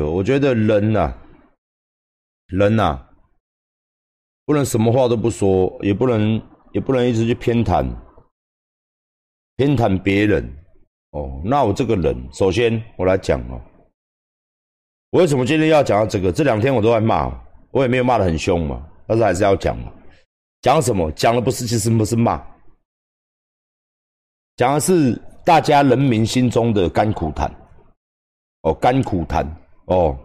我觉得人呐，人呐，不能什么话都不说，也不能也不能一直去偏袒偏袒别人。哦，那我这个人，首先我来讲哦，我为什么今天要讲到这个？这两天我都在骂，我也没有骂的很凶嘛，但是还是要讲嘛。讲什么？讲的不是，其实不是骂，讲的是大家人民心中的甘苦谈。哦，甘苦谈哦，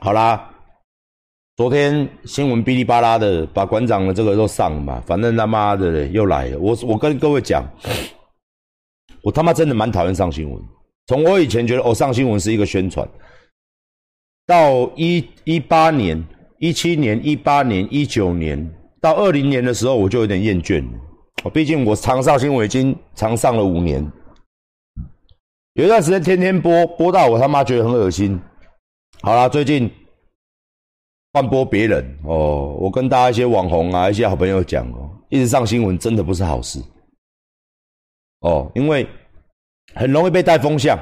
好啦，昨天新闻哔哩吧啦的，把馆长的这个都上了嘛，反正他妈的又来了。我我跟各位讲，我他妈真的蛮讨厌上新闻。从我以前觉得哦，上新闻是一个宣传，到一一八年、一七年、一八年、一九年到二零年的时候，我就有点厌倦了。毕竟我常上新闻已经常上了五年。有一段时间天天播，播到我他妈觉得很恶心。好啦，最近换播别人哦，我跟大家一些网红啊，一些好朋友讲哦，一直上新闻真的不是好事哦，因为很容易被带风向，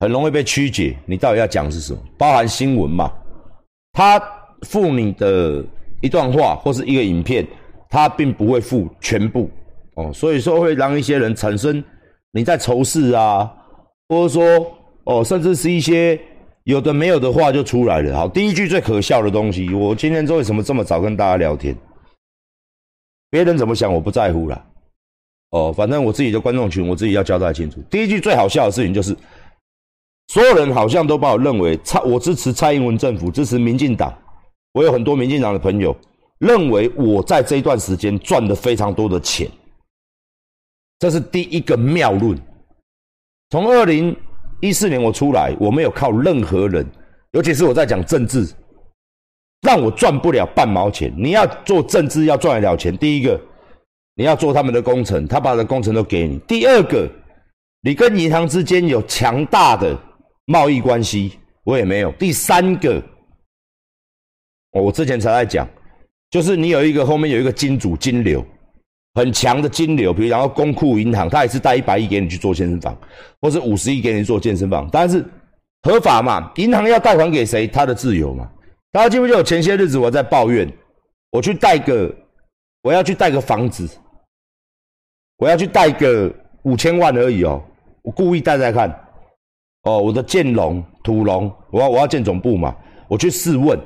很容易被曲解。你到底要讲是什么？包含新闻嘛，他附你的一段话或是一个影片，他并不会附全部哦，所以说会让一些人产生你在仇视啊。或者说，哦，甚至是一些有的没有的话就出来了。好，第一句最可笑的东西，我今天为什么这么早跟大家聊天？别人怎么想我不在乎了。哦，反正我自己的观众群，我自己要交代清楚。第一句最好笑的事情就是，所有人好像都把我认为蔡，我支持蔡英文政府，支持民进党。我有很多民进党的朋友认为我在这一段时间赚了非常多的钱，这是第一个谬论。从二零一四年我出来，我没有靠任何人，尤其是我在讲政治，让我赚不了半毛钱。你要做政治要赚得了钱，第一个你要做他们的工程，他把的工程都给你；第二个，你跟银行之间有强大的贸易关系，我也没有；第三个，我之前才在讲，就是你有一个后面有一个金主金流。很强的金流，比如然后公库银行，他也是贷一百亿给你去做健身房，或是五十亿给你做健身房，但是合法嘛？银行要贷款给谁，他的自由嘛？大家记不记得前些日子我在抱怨，我去贷个，我要去贷个房子，我要去贷个五千万而已哦，我故意贷贷看，哦，我的建龙土龙，我要我要建总部嘛，我去试问，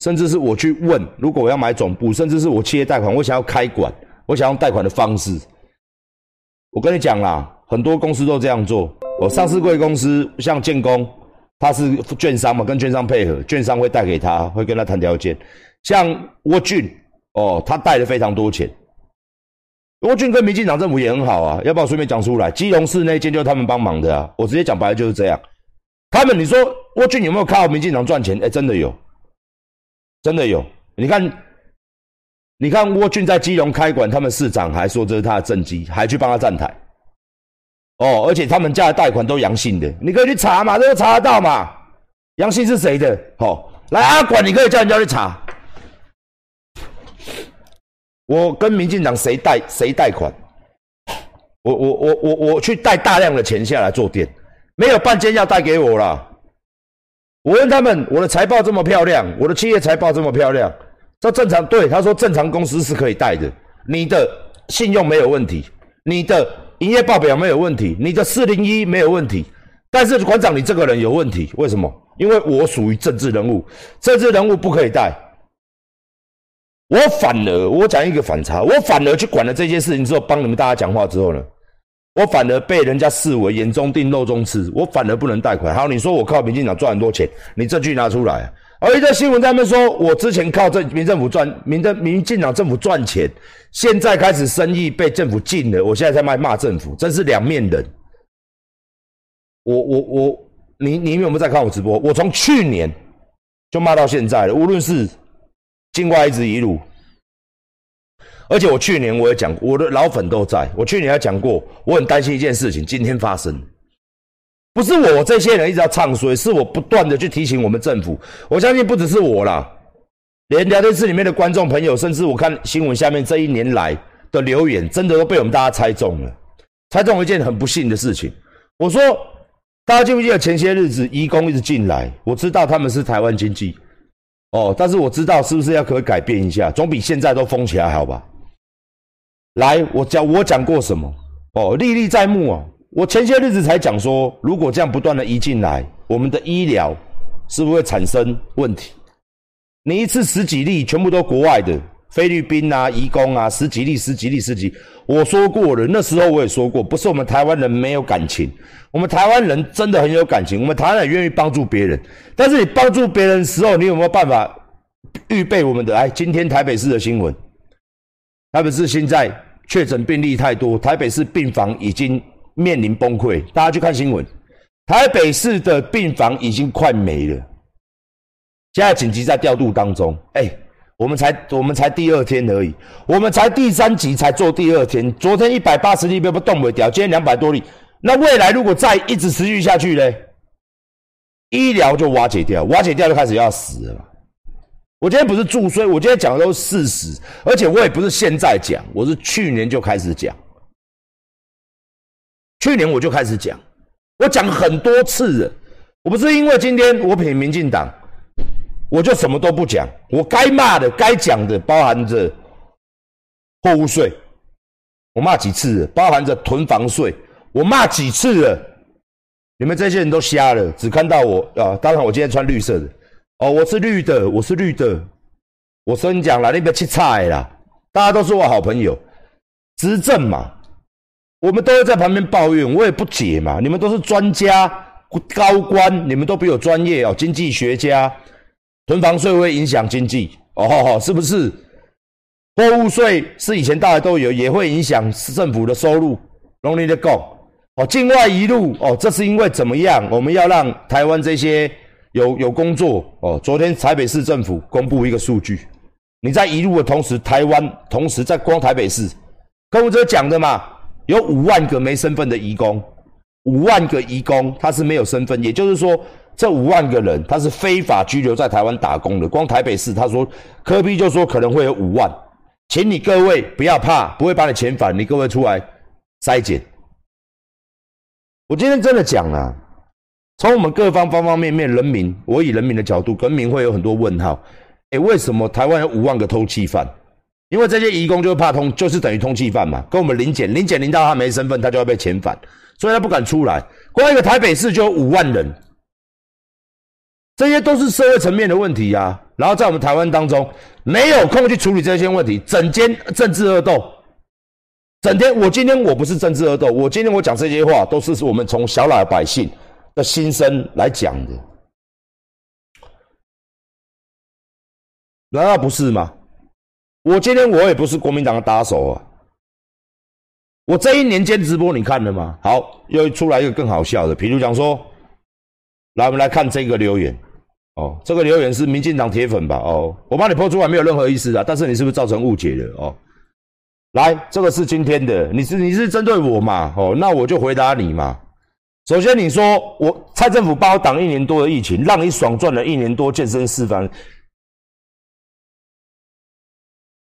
甚至是我去问，如果我要买总部，甚至是我企业贷款，我想要开馆。我想用贷款的方式，我跟你讲啦，很多公司都这样做。我上市贵公司像建工，他是券商嘛，跟券商配合，券商会贷给他，会跟他谈条件。像沃俊哦，他贷了非常多钱。沃俊跟民进党政府也很好啊，要不要顺便讲出来？基隆市那间就是他们帮忙的啊，我直接讲白了就是这样。他们你说沃俊有没有靠民进党赚钱？哎，真的有，真的有。你看。你看沃俊在基隆开馆，他们市长还说这是他的政绩，还去帮他站台。哦，而且他们家的贷款都阳性的，你可以去查嘛，这个查得到嘛？阳性是谁的？好，来阿管，你可以叫人家去查。我跟民进党谁贷谁贷款？我我我我我去贷大量的钱下来做店，没有半间要贷给我了。我问他们，我的财报这么漂亮，我的企业财报这么漂亮。这正常，对他说，正常公司是可以贷的。你的信用没有问题，你的营业报表没有问题，你的四零一没有问题。但是馆长，你这个人有问题，为什么？因为我属于政治人物，政治人物不可以贷。我反而，我讲一个反差，我反而去管了这件事情之后，帮你们大家讲话之后呢，我反而被人家视为眼中钉、肉中刺，我反而不能贷款。好，你说我靠民进党赚很多钱，你证据拿出来。而一则新闻他们说，我之前靠政民政府赚民政民进党政府赚钱，现在开始生意被政府禁了，我现在在卖骂政府，真是两面人。我我我，你你有没有在看我直播？我从去年就骂到现在了，无论是境外一直一路，而且我去年我也讲，我的老粉都在，我去年还讲过，我很担心一件事情，今天发生。不是我这些人一直要唱衰，是我不断的去提醒我们政府。我相信不只是我啦，连聊天室里面的观众朋友，甚至我看新闻下面这一年来的留言，真的都被我们大家猜中了，猜中一件很不幸的事情。我说大家记不记得前些日子移工一直进来？我知道他们是台湾经济，哦，但是我知道是不是要可以改变一下，总比现在都封起来好吧？来，我讲我讲过什么？哦，历历在目啊！我前些日子才讲说，如果这样不断的移进来，我们的医疗是不是会产生问题？你一次十几例，全部都国外的。菲律宾啊，移工啊，十几例，十几例，十几。我说过了，那时候我也说过，不是我们台湾人没有感情，我们台湾人真的很有感情，我们台湾人愿意帮助别人。但是你帮助别人的时候，你有没有办法预备我们的？哎，今天台北市的新闻，台北市现在确诊病例太多，台北市病房已经面临崩溃。大家去看新闻，台北市的病房已经快没了，现在紧急在调度当中。哎。我们才我们才第二天而已，我们才第三集才做第二天。昨天一百八十例被不动不掉，今天两百多例。那未来如果再一直持续下去呢？医疗就瓦解掉，瓦解掉就开始要死了。我今天不是注衰，我今天讲的都是事实，而且我也不是现在讲，我是去年就开始讲。去年我就开始讲，我讲很多次了。我不是因为今天我品民进党。我就什么都不讲，我该骂的、该讲的，包含着货物税，我骂几次了；包含着囤房税，我骂几次了。你们这些人都瞎了，只看到我啊！当然，我今天穿绿色的哦，我是绿的，我是绿的。我跟你讲了，那边吃菜啦，大家都是我好朋友，执政嘛，我们都会在旁边抱怨，我也不解嘛。你们都是专家、高官，你们都比我专业哦，经济学家。囤房税会影响经济哦，是不是？货物税是以前大家都有，也会影响政府的收入。容易的讲哦，境外一路哦，这是因为怎么样？我们要让台湾这些有有工作哦。昨天台北市政府公布一个数据，你在一路的同时，台湾同时在光台北市，跟我这讲的嘛，有五万个没身份的移工，五万个移工他是没有身份，也就是说。这五万个人，他是非法拘留在台湾打工的。光台北市，他说科比就说可能会有五万，请你各位不要怕，不会把你遣返，你各位出来筛检。我今天真的讲了，从我们各方方方面面，人民，我以人民的角度，人民会有很多问号。哎，为什么台湾有五万个通缉犯？因为这些移工就是怕通，就是等于通缉犯嘛，跟我们临检，临检临到他没身份，他就要被遣返，所以他不敢出来。光一个台北市就有五万人。这些都是社会层面的问题呀，然后在我们台湾当中没有空去处理这些问题，整天政治恶斗，整天我今天我不是政治恶斗，我今天我讲这些话都是我们从小老百姓的心声来讲的，难道不是吗？我今天我也不是国民党的打手啊，我这一年间直播你看了吗？好，又出来一个更好笑的，比如讲说。来，我们来看这个留言。哦，这个留言是民进党铁粉吧？哦，我帮你抛出来，没有任何意思啊。但是你是不是造成误解了？哦，来，这个是今天的，你是你是针对我嘛？哦，那我就回答你嘛。首先，你说我蔡政府帮我挡一年多的疫情，让你爽赚了一年多健身示范。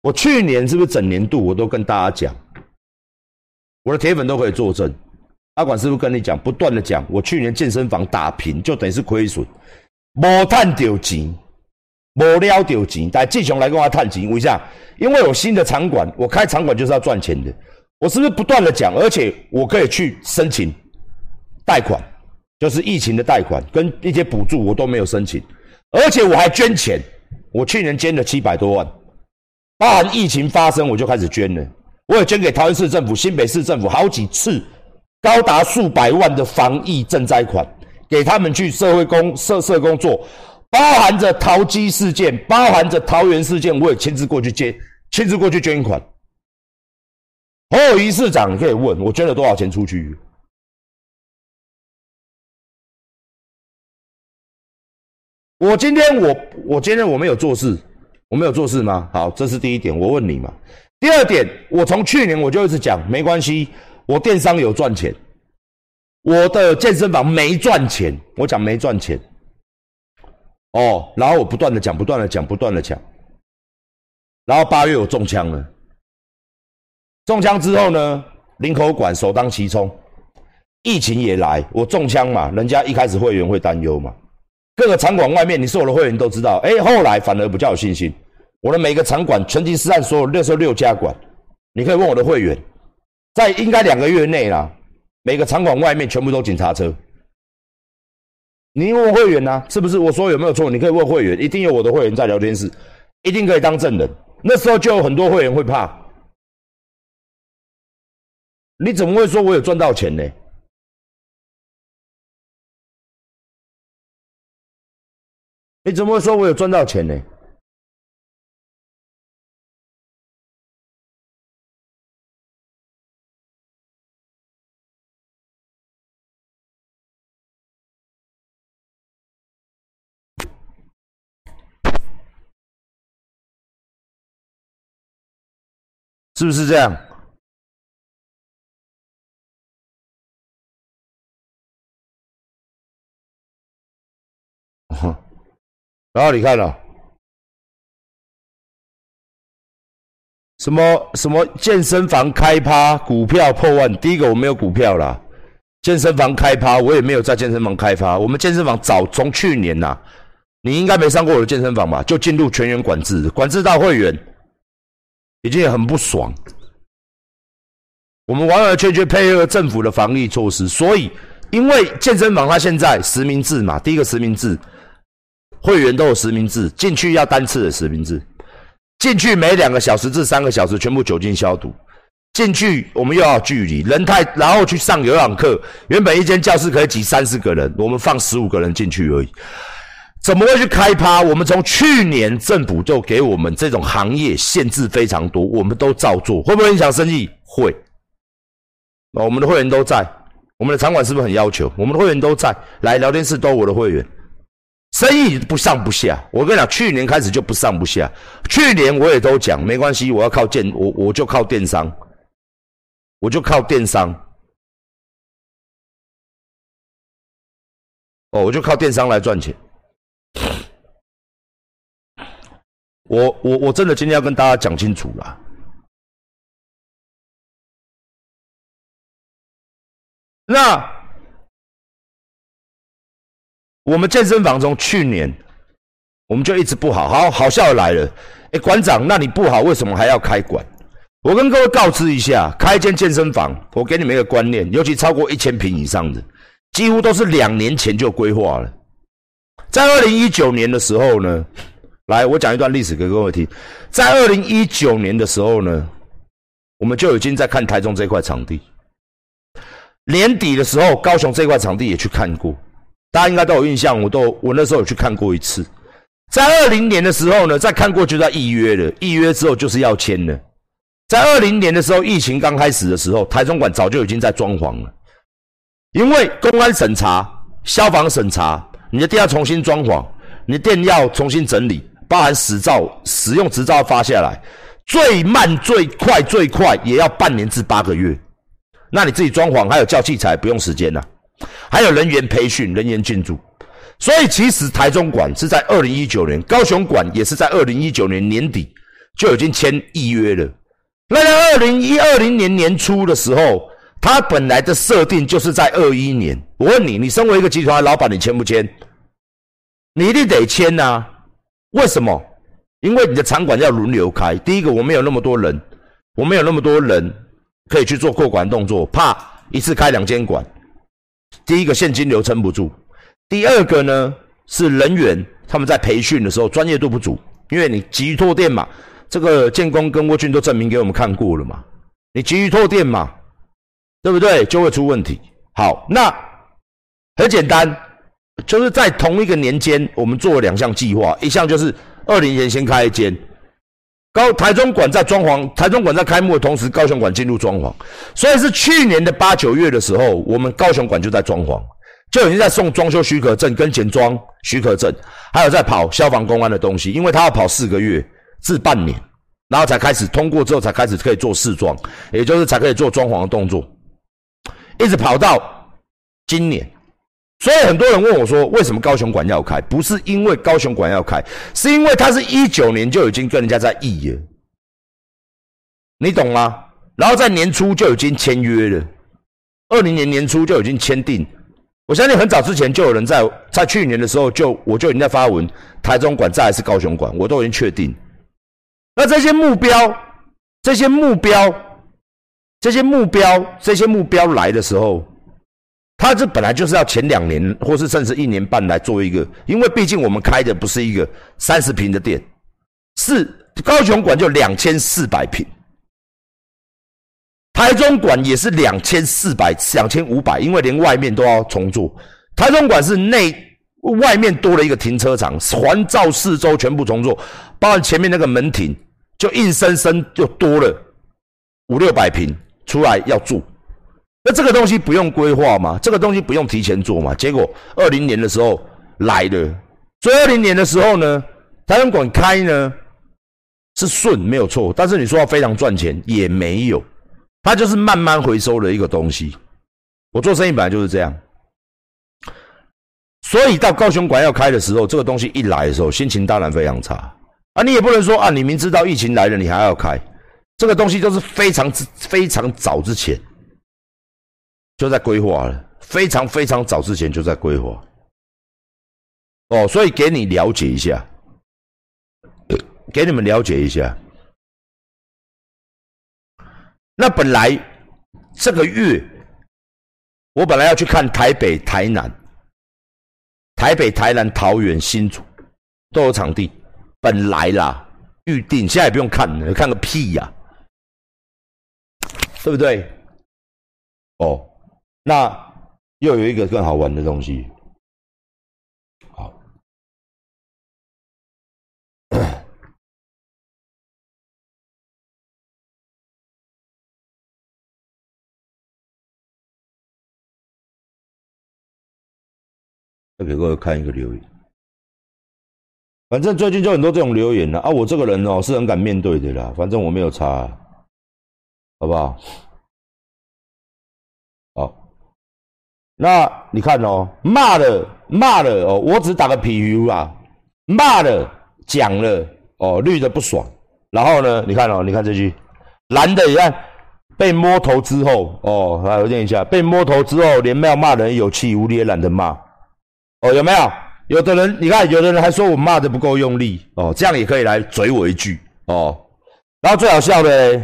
我去年是不是整年度我都跟大家讲，我的铁粉都可以作证。阿管师傅跟你讲，不断的讲，我去年健身房打平，就等于是亏损，无赚到钱，无了到钱。但继续来跟我探钱，为啥？因为有新的场馆，我开场馆就是要赚钱的。我是不是不断的讲？而且我可以去申请贷款，就是疫情的贷款跟一些补助，我都没有申请。而且我还捐钱，我去年捐了七百多万，包含疫情发生我就开始捐了，我也捐给桃园市政府、新北市政府好几次。高达数百万的防疫赈灾款，给他们去社会工社社工做，包含着桃机事件，包含着桃园事件，我也亲自过去捐，亲自过去捐款。侯友谊市长，可以问我捐了多少钱出去。我今天我我今天我没有做事，我没有做事吗？好，这是第一点，我问你嘛。第二点，我从去年我就一直讲，没关系。我电商有赚钱，我的健身房没赚钱。我讲没赚钱，哦，然后我不断的讲，不断的讲，不断的讲，然后八月我中枪了，中枪之后呢，林口馆首当其冲，疫情也来，我中枪嘛，人家一开始会员会担忧嘛。各个场馆外面，你是我的会员都知道，哎，后来反而比较有信心。我的每个场馆，全金斯坦所有六十六家馆，你可以问我的会员，在应该两个月内啦，每个场馆外面全部都警察车。你问会员呐，是不是我说有没有错？你可以问会员，一定有我的会员在聊天室，一定可以当证人。那时候就有很多会员会怕，你怎么会说我有赚到钱呢？你怎么会说我有赚到钱呢？是不是这样？然后你看了什么什么健身房开趴，股票破万。第一个我没有股票啦，健身房开趴我也没有在健身房开趴。我们健身房早从去年呐，你应该没上过我的健身房吧？就进入全员管制，管制到会员。已经很不爽，我们完完全全配合政府的防疫措施，所以因为健身房它现在实名制嘛，第一个实名制，会员都有实名制，进去要单次的实名制，进去每两个小时至三个小时全部酒精消毒，进去我们又要距离，人太，然后去上有氧课，原本一间教室可以挤三十个人，我们放十五个人进去而已。怎么会去开趴？我们从去年政府就给我们这种行业限制非常多，我们都照做，会不会影响生意？会。我们的会员都在，我们的场馆是不是很要求？我们的会员都在，来聊天室都我的会员，生意不上不下。我跟你讲，去年开始就不上不下。去年我也都讲，没关系，我要靠电，我我就靠电商，我就靠电商。哦，我就靠电商来赚钱。我我我真的今天要跟大家讲清楚了。那我们健身房从去年我们就一直不好，好好笑来了。哎，馆长，那你不好，为什么还要开馆？我跟各位告知一下，开一间健身房，我给你们一个观念，尤其超过一千平以上的，几乎都是两年前就规划了。在二零一九年的时候呢。来，我讲一段历史给各位听。在二零一九年的时候呢，我们就已经在看台中这块场地。年底的时候，高雄这块场地也去看过，大家应该都有印象。我都我那时候有去看过一次。在二零年的时候呢，再看过就在预约了，预约之后就是要签了。在二零年的时候，疫情刚开始的时候，台中馆早就已经在装潢了，因为公安审查、消防审查，你的店要重新装潢，你的店要重新整理。包含使照、使用执照发下来，最慢、最快、最快也要半年至八个月。那你自己装潢还有叫器材不用时间呐，还有人员培训、人员进驻。所以其实台中馆是在二零一九年，高雄馆也是在二零一九年年底就已经签预约了。那在二零一二零年年初的时候，他本来的设定就是在二一年。我问你，你身为一个集团的老板，你签不签？你一定得签呐。为什么？因为你的场馆要轮流开。第一个，我没有那么多人，我没有那么多人可以去做过馆动作，怕一次开两间馆。第一个现金流撑不住。第二个呢，是人员他们在培训的时候专业度不足。因为你急于拓店嘛，这个建工跟沃俊都证明给我们看过了嘛。你急于拓店嘛，对不对？就会出问题。好，那很简单。就是在同一个年间，我们做了两项计划，一项就是二零年先开一间高台中馆在装潢，台中馆在开幕的同时，高雄馆进入装潢，所以是去年的八九月的时候，我们高雄馆就在装潢，就已经在送装修许可证跟简装许可证，还有在跑消防公安的东西，因为他要跑四个月至半年，然后才开始通过之后才开始可以做试装，也就是才可以做装潢的动作，一直跑到今年。所以很多人问我说：“为什么高雄馆要开？不是因为高雄馆要开，是因为他是一九年就已经跟人家在议了，你懂吗？然后在年初就已经签约了。二零年年初就已经签订。我相信很早之前就有人在在去年的时候就我就已经在发文，台中馆再还是高雄馆，我都已经确定。那这些目标，这些目标，这些目标，这些目标来的时候，他这本来就是要前两年或是甚至一年半来做一个，因为毕竟我们开的不是一个三十平的店，是高雄馆就两千四百平。台中馆也是两千四百、两千五百，因为连外面都要重做。台中馆是内外面多了一个停车场，环照四周全部重做，包括前面那个门庭，就硬生生就多了五六百平出来要住。那这个东西不用规划吗？这个东西不用提前做吗？结果二零年的时候来了，所以二零年的时候呢，台中馆开呢是顺没有错，但是你说要非常赚钱也没有。它就是慢慢回收的一个东西。我做生意本来就是这样，所以到高雄馆要开的时候，这个东西一来的时候，心情当然非常差啊！你也不能说啊，你明知道疫情来了，你还要开，这个东西都是非常之非常早之前就在规划了，非常非常早之前就在规划。哦，所以给你了解一下，给你们了解一下。那本来这个月，我本来要去看台北、台南、台北、台南、桃园、新竹都有场地，本来啦预定，现在也不用看了，看个屁呀，对不对？哦，那又有一个更好玩的东西。好，再 给各位看一个留言，反正最近就很多这种留言了啊！我这个人哦是很敢面对的啦，反正我没有差，好不好？好，那你看哦，骂了骂了哦，我只打个比喻啊，骂了讲了哦，绿的不爽，然后呢，你看哦，你看这句，蓝的你看被摸头之后哦，来我念一下，被摸头之后连要骂人有气无力也懒得骂。哦，有没有？有的人，你看，有的人还说我骂的不够用力哦，这样也可以来嘴我一句哦。然后最好笑的，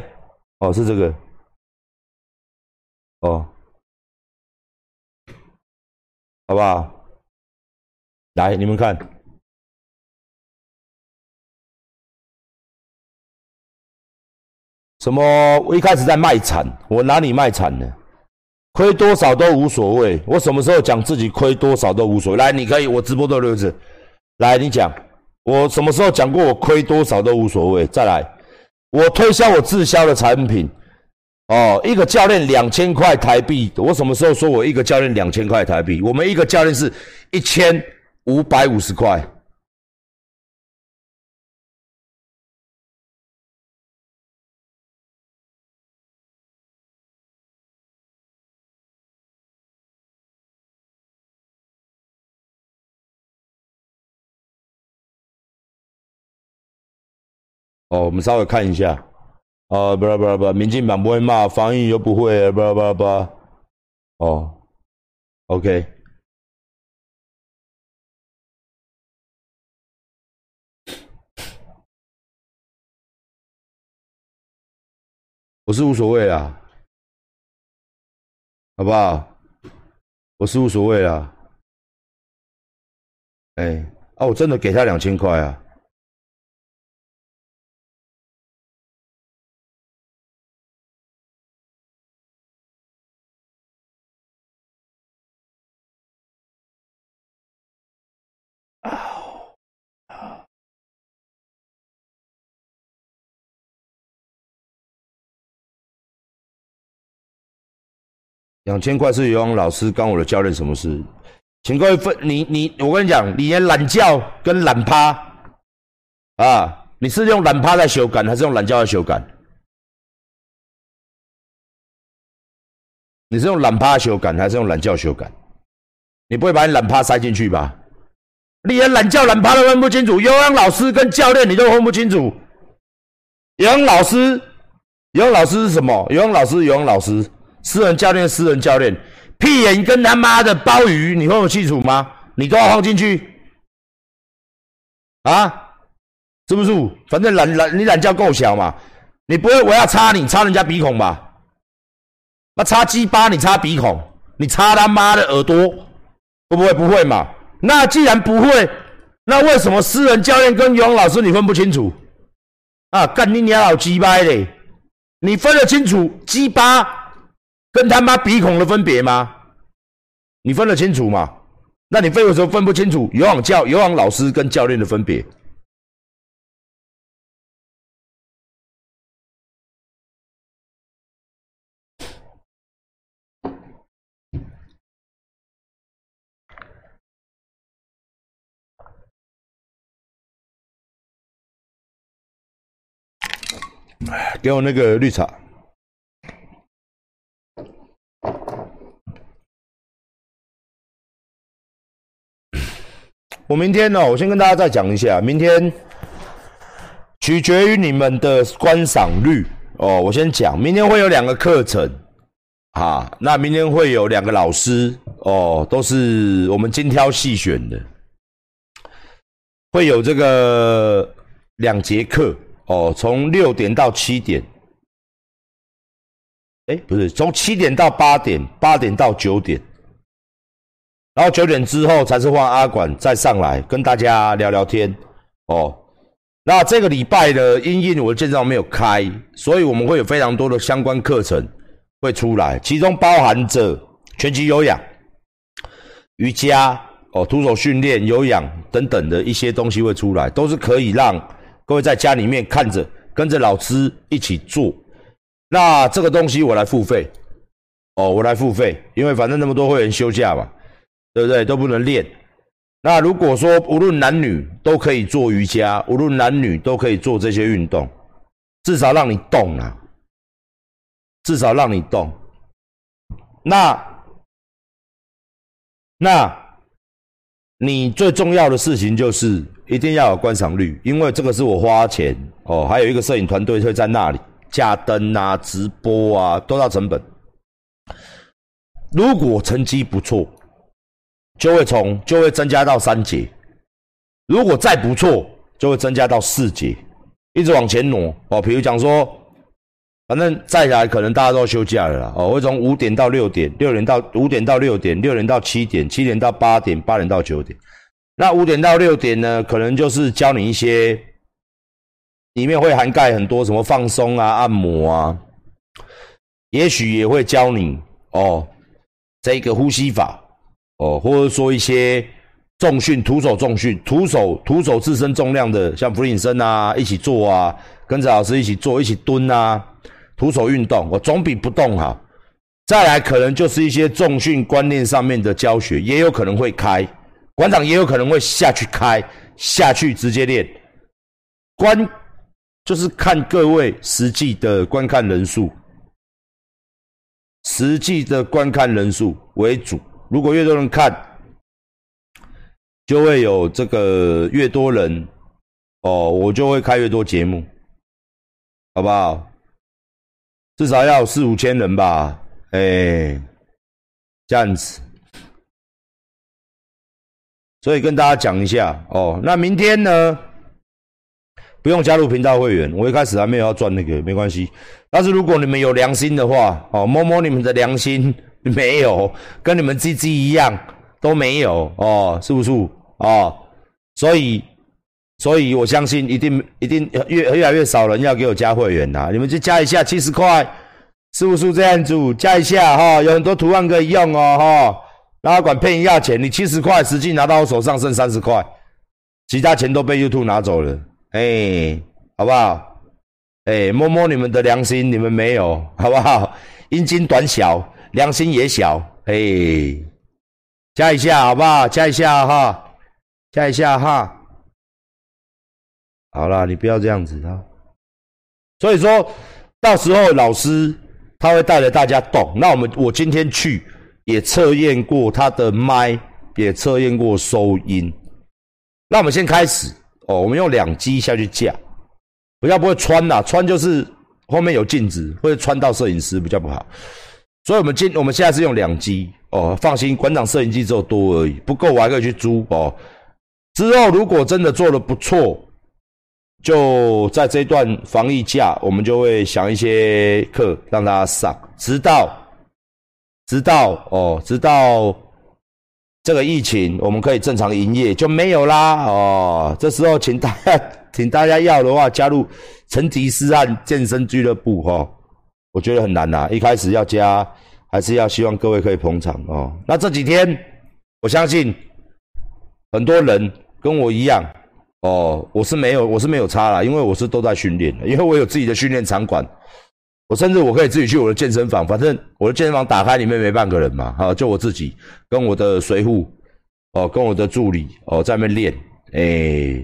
哦，是这个，哦，好不好？来，你们看，什么？我一开始在卖惨，我哪里卖惨呢？亏多少都无所谓，我什么时候讲自己亏多少都无所谓？来，你可以，我直播都六字，来，你讲，我什么时候讲过我亏多少都无所谓？再来，我推销我自销的产品，哦，一个教练两千块台币，我什么时候说我一个教练两千块台币？我们一个教练是一千五百五十块。哦，我们稍微看一下，啊，不啦不啦不，民进党不会骂，防疫又不会，不啦不啦不，哦，OK，我是无所谓啊，好不好？我是无所谓啊，哎，啊，我真的给他两千块啊。两千块是游泳老师干我的教练什么事？请各位分你你我跟你讲，你连懒觉跟懒趴啊，你是用懒趴在修改，还是用懒觉在修改？你是用懒趴修改，还是用懒觉修改？你不会把你懒趴塞进去吧？你连懒觉懒趴都分不清楚，游泳老师跟教练你都分不清楚。游泳老师，游泳老师是什么？游泳老师，游泳老师。私人教练，私人教练，屁眼跟他妈的鲍鱼，你会有清楚吗？你都要放进去啊？是不是？反正懒懒，你懒觉够小嘛？你不会我要插你插人家鼻孔吧？那插鸡巴你插鼻孔，你插他妈的耳朵，会不会？不会嘛？那既然不会，那为什么私人教练跟游泳老师你分不清楚？啊，干你娘老鸡巴嘞！你分得清楚鸡巴跟他妈鼻孔的分别吗？你分得清楚吗？那你为什么分不清楚游泳教游泳老师跟教练的分别？给我那个绿茶。我明天呢，我先跟大家再讲一下，明天取决于你们的观赏率。哦。我先讲，明天会有两个课程。啊，那明天会有两个老师。哦，都是我们精挑细选的，会有这个两节课。哦，从六点到七点，哎，不是，从七点到八点，八点到九点，然后九点之后才是换阿管再上来跟大家聊聊天。哦，那这个礼拜的因应我的健身房没有开，所以我们会有非常多的相关课程会出来，其中包含着拳击有氧、瑜伽、哦，徒手训练、有氧等等的一些东西会出来，都是可以让。各位在家里面看着，跟着老师一起做，那这个东西我来付费，哦，我来付费，因为反正那么多会员休假嘛，对不对？都不能练。那如果说无论男女都可以做瑜伽，无论男女都可以做这些运动，至少让你动啊，至少让你动。那，那。你最重要的事情就是一定要有观赏率，因为这个是我花钱哦，还有一个摄影团队会在那里架灯啊、直播啊，都要成本。如果成绩不错，就会从就会增加到三节；如果再不错，就会增加到四节，一直往前挪哦。比如讲说。反正再来，可能大家都休假了啦。哦，会从五点到六点，六点到五点到六点，六点到七点，七点到八点，八点到九点。那五点到六点呢，可能就是教你一些，里面会涵盖很多什么放松啊、按摩啊，也许也会教你哦，这个呼吸法哦，或者说一些重训、徒手重训、徒手徒手自身重量的，像俯卧撑啊，一起做啊，跟着老师一起做，一起蹲啊。徒手运动，我总比不动好。再来，可能就是一些重训观念上面的教学，也有可能会开馆长，也有可能会下去开下去直接练。观就是看各位实际的观看人数，实际的观看人数为主。如果越多人看，就会有这个越多人哦，我就会开越多节目，好不好？至少要四五千人吧，哎，这样子，所以跟大家讲一下哦。那明天呢，不用加入频道会员，我一开始还没有要赚那个，没关系。但是如果你们有良心的话，哦，摸摸你们的良心，没有，跟你们鸡鸡一样都没有哦，是不是？哦，所以。所以我相信一定一定越越来越少人要给我加会员呐，你们就加一下七十块，是不是这样子？加一下哈，有很多图案可以用哦哈，然后管骗一下钱，你七十块实际拿到我手上剩三十块，其他钱都被 YouTube 拿走了，哎，好不好？哎，摸摸你们的良心，你们没有，好不好？阴茎短小，良心也小，哎，加一下好不好？加一下哈，加一下哈。好啦，你不要这样子啊！所以说到时候老师他会带着大家动。那我们我今天去也测验过他的麦，也测验过收音。那我们先开始哦，我们用两机下去架，比较不会穿呐，穿就是后面有镜子会穿到摄影师比较不好。所以我们今我们现在是用两机哦，放心，馆长摄影机只有多而已，不够我还可以去租哦。之后如果真的做的不错，就在这段防疫假，我们就会想一些课让大家上，直到直到哦，直到这个疫情我们可以正常营业就没有啦哦。这时候请大家，请大家要的话加入成吉思汗健身俱乐部哈，我觉得很难呐，一开始要加，还是要希望各位可以捧场哦。那这几天我相信很多人。跟我一样，哦，我是没有，我是没有差啦，因为我是都在训练的，因为我有自己的训练场馆，我甚至我可以自己去我的健身房，反正我的健身房打开里面没半个人嘛，哈，就我自己跟我的随护，哦，跟我的助理，哦，在那边练，哎，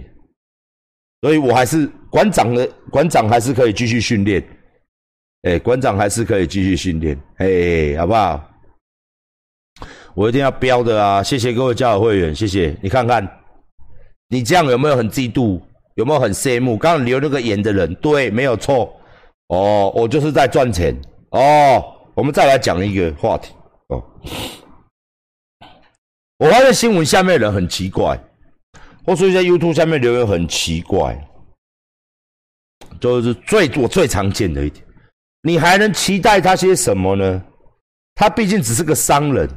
所以我还是馆长的馆长还是可以继续训练，哎，馆长还是可以继续训练，哎，好不好？我一定要标的啊！谢谢各位加入会员，谢谢你看看。你这样有没有很嫉妒？有没有很羡慕？刚刚留那个言的人，对，没有错。哦，我就是在赚钱。哦，我们再来讲一个话题。哦，我发现新闻下面人很奇怪，或说一些 YouTube 下面留言很奇怪，就是最我最常见的一点。你还能期待他些什么呢？他毕竟只是个商人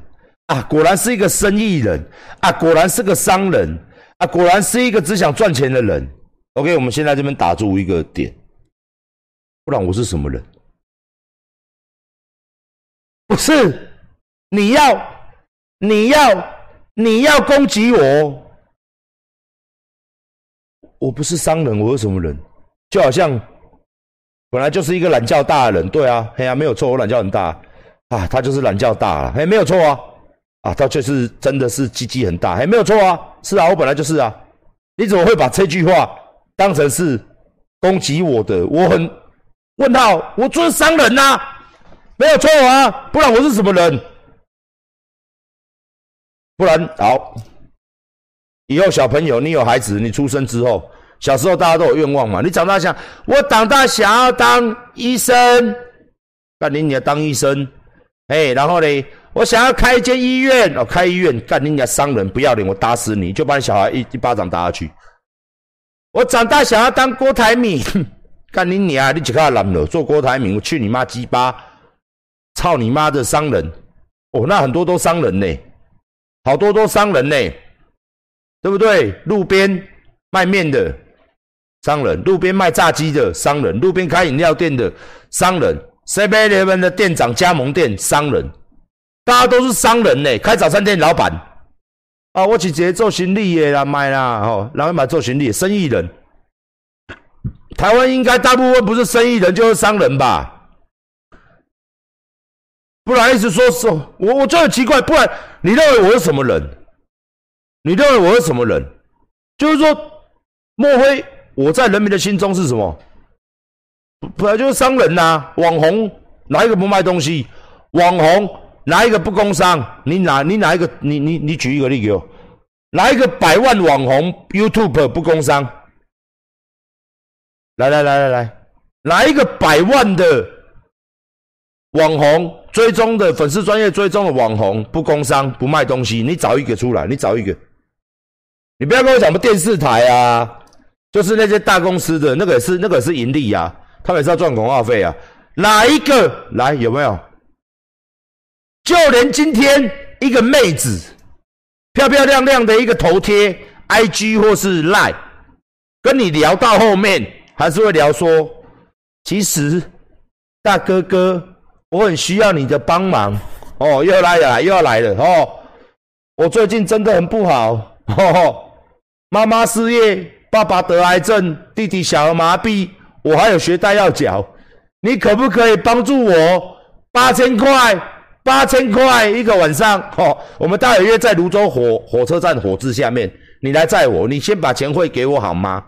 啊，果然是一个生意人啊，果然是个商人。啊，果然是一个只想赚钱的人。OK，我们先在这边打住一个点，不然我是什么人？不是，你要，你要，你要攻击我，我不是商人，我是什么人？就好像本来就是一个懒觉大的人，对啊，嘿呀，没有错，我懒觉很大啊，他就是懒觉大了，嘿，没有错啊。啊，他就是真的是鸡鸡很大，还没有错啊，是啊，我本来就是啊，你怎么会把这句话当成是攻击我的？我很问号，我就是商人呐，没有错啊，不然我是什么人？不然好，以后小朋友，你有孩子，你出生之后，小时候大家都有愿望嘛，你长大想，我长大想要当医生，干你你要当医生，哎，然后呢？我想要开一间医院，哦，开医院干人家商人不要脸，我打死你，就把你小孩一一巴掌打下去。我长大想要当郭台铭，干你娘，你几个男的做郭台铭，我去你妈鸡巴，操你妈的商人！哦，那很多都商人呢，好多都商人呢，对不对？路边卖面的商人，路边卖炸鸡的商人，路边开饮料店的商人，Seven Eleven 的店长加盟店商人。大家都是商人呢，开早餐店老板啊，我直接做行李的啦，卖啦，吼，然后买做行李，生意人。台湾应该大部分不是生意人就是商人吧？不然意思说是，我我就很奇怪，不然你认为我是什么人？你认为我是什么人？就是说，莫非我在人民的心中是什么？本来就是商人呐，网红哪一个不卖东西？网红。哪一个不工商？你哪你哪一个？你你你举一个例给我，哪一个百万网红 YouTube 不工商？来来来来来，哪一个百万的网红追踪的粉丝专业追踪的网红不工商不卖东西？你找一个出来，你找一个。你不要跟我讲什么电视台啊，就是那些大公司的那个是那个是盈利呀，他们也是要赚广告费啊。哪一个来有没有？就连今天一个妹子漂漂亮亮的一个头贴，IG 或是 Line，跟你聊到后面，还是会聊说，其实大哥哥，我很需要你的帮忙哦，又来了，又要来了哦，我最近真的很不好，哦，妈妈失业，爸爸得癌症，弟弟小儿麻痹，我还有学贷要缴，你可不可以帮助我八千块？八千块一个晚上，哦，我们大约在泸州火火车站火字下面，你来载我，你先把钱汇给我好吗？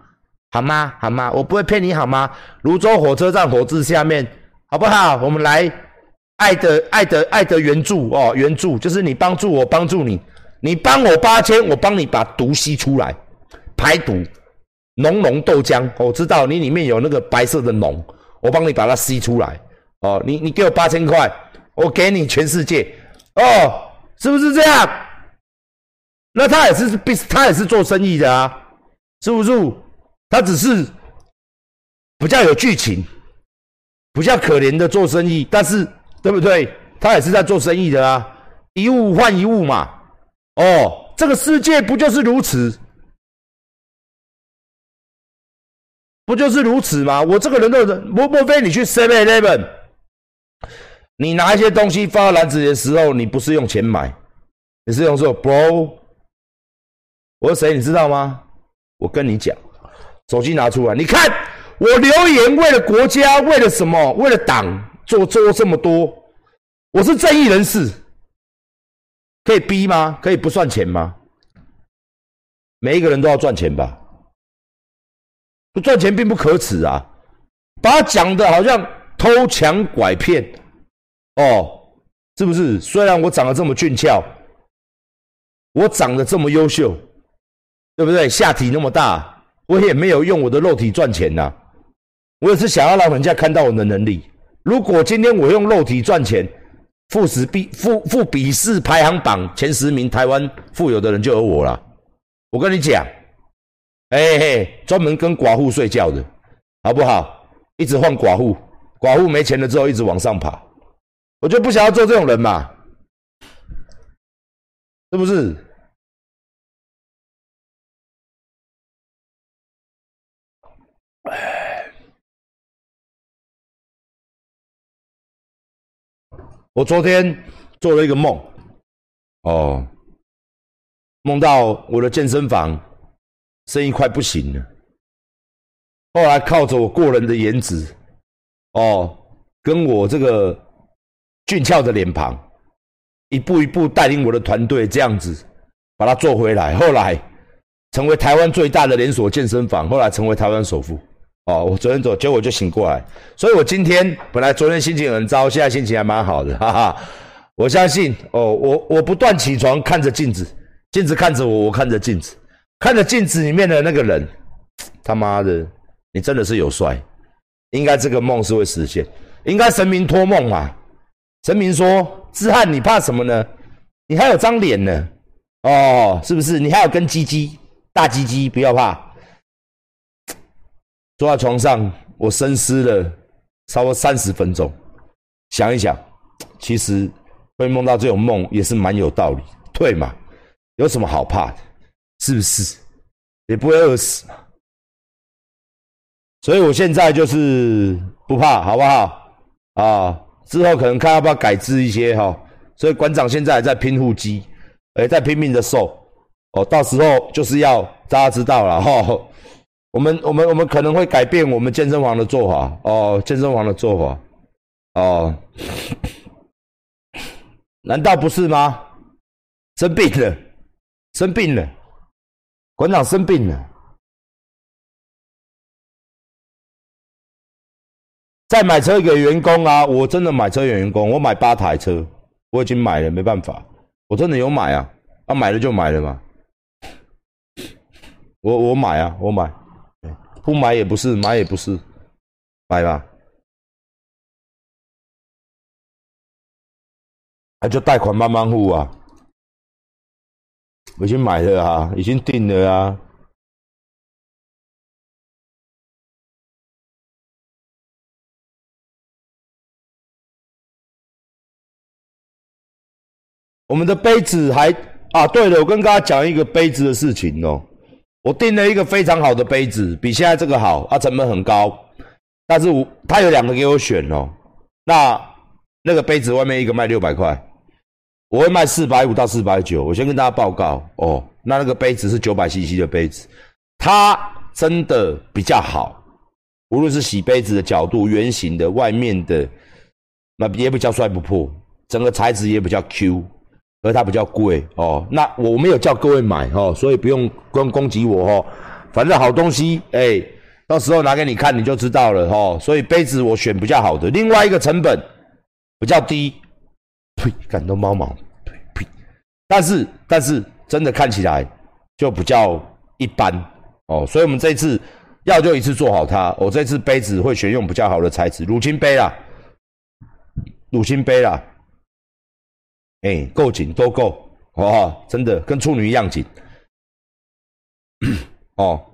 好吗？好吗？我不会骗你好吗？泸州火车站火字下面，好不好？我们来爱的爱的爱的援助哦，援助就是你帮助我，帮助你，你帮我八千，我帮你把毒吸出来，排毒，浓浓豆浆，我知道你里面有那个白色的脓，我帮你把它吸出来，哦，你你给我八千块。我给你全世界，哦，是不是这样？那他也是必，他也是做生意的啊，是不是？他只是比较有剧情，比较可怜的做生意，但是对不对？他也是在做生意的啊，一物换一物嘛。哦，这个世界不就是如此？不就是如此吗？我这个人的人，莫莫非你去 Seven Eleven，你拿一些东西放到篮子里的时候，你不是用钱买，你是用说 Bro，我是谁？你知道吗？我跟你讲，手机拿出来，你看我留言，为了国家，为了什么？为了党，做做这么多，我是正义人士，可以逼吗？可以不算钱吗？每一个人都要赚钱吧。不赚钱并不可耻啊，把他讲的好像偷抢拐骗，哦，是不是？虽然我长得这么俊俏，我长得这么优秀，对不对？下体那么大，我也没有用我的肉体赚钱呐。我也是想要让人家看到我的能力。如果今天我用肉体赚钱，富士比富富比试排行榜前十名，台湾富有的人就有我了。我跟你讲。哎嘿，专门跟寡妇睡觉的，好不好？一直换寡妇，寡妇没钱了之后一直往上爬，我就不想要做这种人嘛，是不是？我昨天做了一个梦，哦，梦到我的健身房。生意快不行了，后来靠着我过人的颜值，哦，跟我这个俊俏的脸庞，一步一步带领我的团队这样子把它做回来。后来成为台湾最大的连锁健身房，后来成为台湾首富。哦，我昨天走，结果就醒过来，所以我今天本来昨天心情很糟，现在心情还蛮好的，哈哈。我相信哦，我我不断起床看着镜子，镜子看着我，我看着镜子。看着镜子里面的那个人，他妈的，你真的是有帅，应该这个梦是会实现，应该神明托梦嘛？神明说：“志汉，你怕什么呢？你还有张脸呢，哦，是不是？你还有根鸡鸡，大鸡鸡，不要怕。”坐在床上，我深思了差不多三十分钟，想一想，其实会梦到这种梦也是蛮有道理，对嘛？有什么好怕的？是不是也不会饿死嘛？所以我现在就是不怕，好不好？啊，之后可能看要不要改制一些哈。所以馆长现在还在拼腹肌，哎，在拼命的瘦哦。到时候就是要大家知道了哈。我们我们我们可能会改变我们健身房的做法哦，健身房的做法哦。难道不是吗？生病了，生病了。馆长生病了，再买车给员工啊！我真的买车给员工，我买八台车，我已经买了，没办法，我真的有买啊！啊，买了就买了嘛，我我买啊，我买，不买也不是，买也不是，买吧，那就贷款慢慢付啊。我已经买了啊，已经定了啊。我们的杯子还啊，对了，我跟大家讲一个杯子的事情哦。我订了一个非常好的杯子，比现在这个好，它成本很高，但是我它有两个给我选哦。那那个杯子外面一个卖六百块。我会卖四百五到四百九，我先跟大家报告哦。那那个杯子是九百 CC 的杯子，它真的比较好，无论是洗杯子的角度、圆形的、外面的，那也比较摔不破，整个材质也比较 Q，而它比较贵哦。那我没有叫各位买哦，所以不用光攻击我哦。反正好东西，哎，到时候拿给你看你就知道了哦。所以杯子我选比较好的，另外一个成本比较低。呸！感动猫毛，呸呸！但是但是真的看起来就比较一般哦，所以我们这次要就一次做好它。我这次杯子会选用比较好的材质，乳清杯啦，乳清杯啦，哎，够紧都够，好不好？真的跟处女一样紧。哦，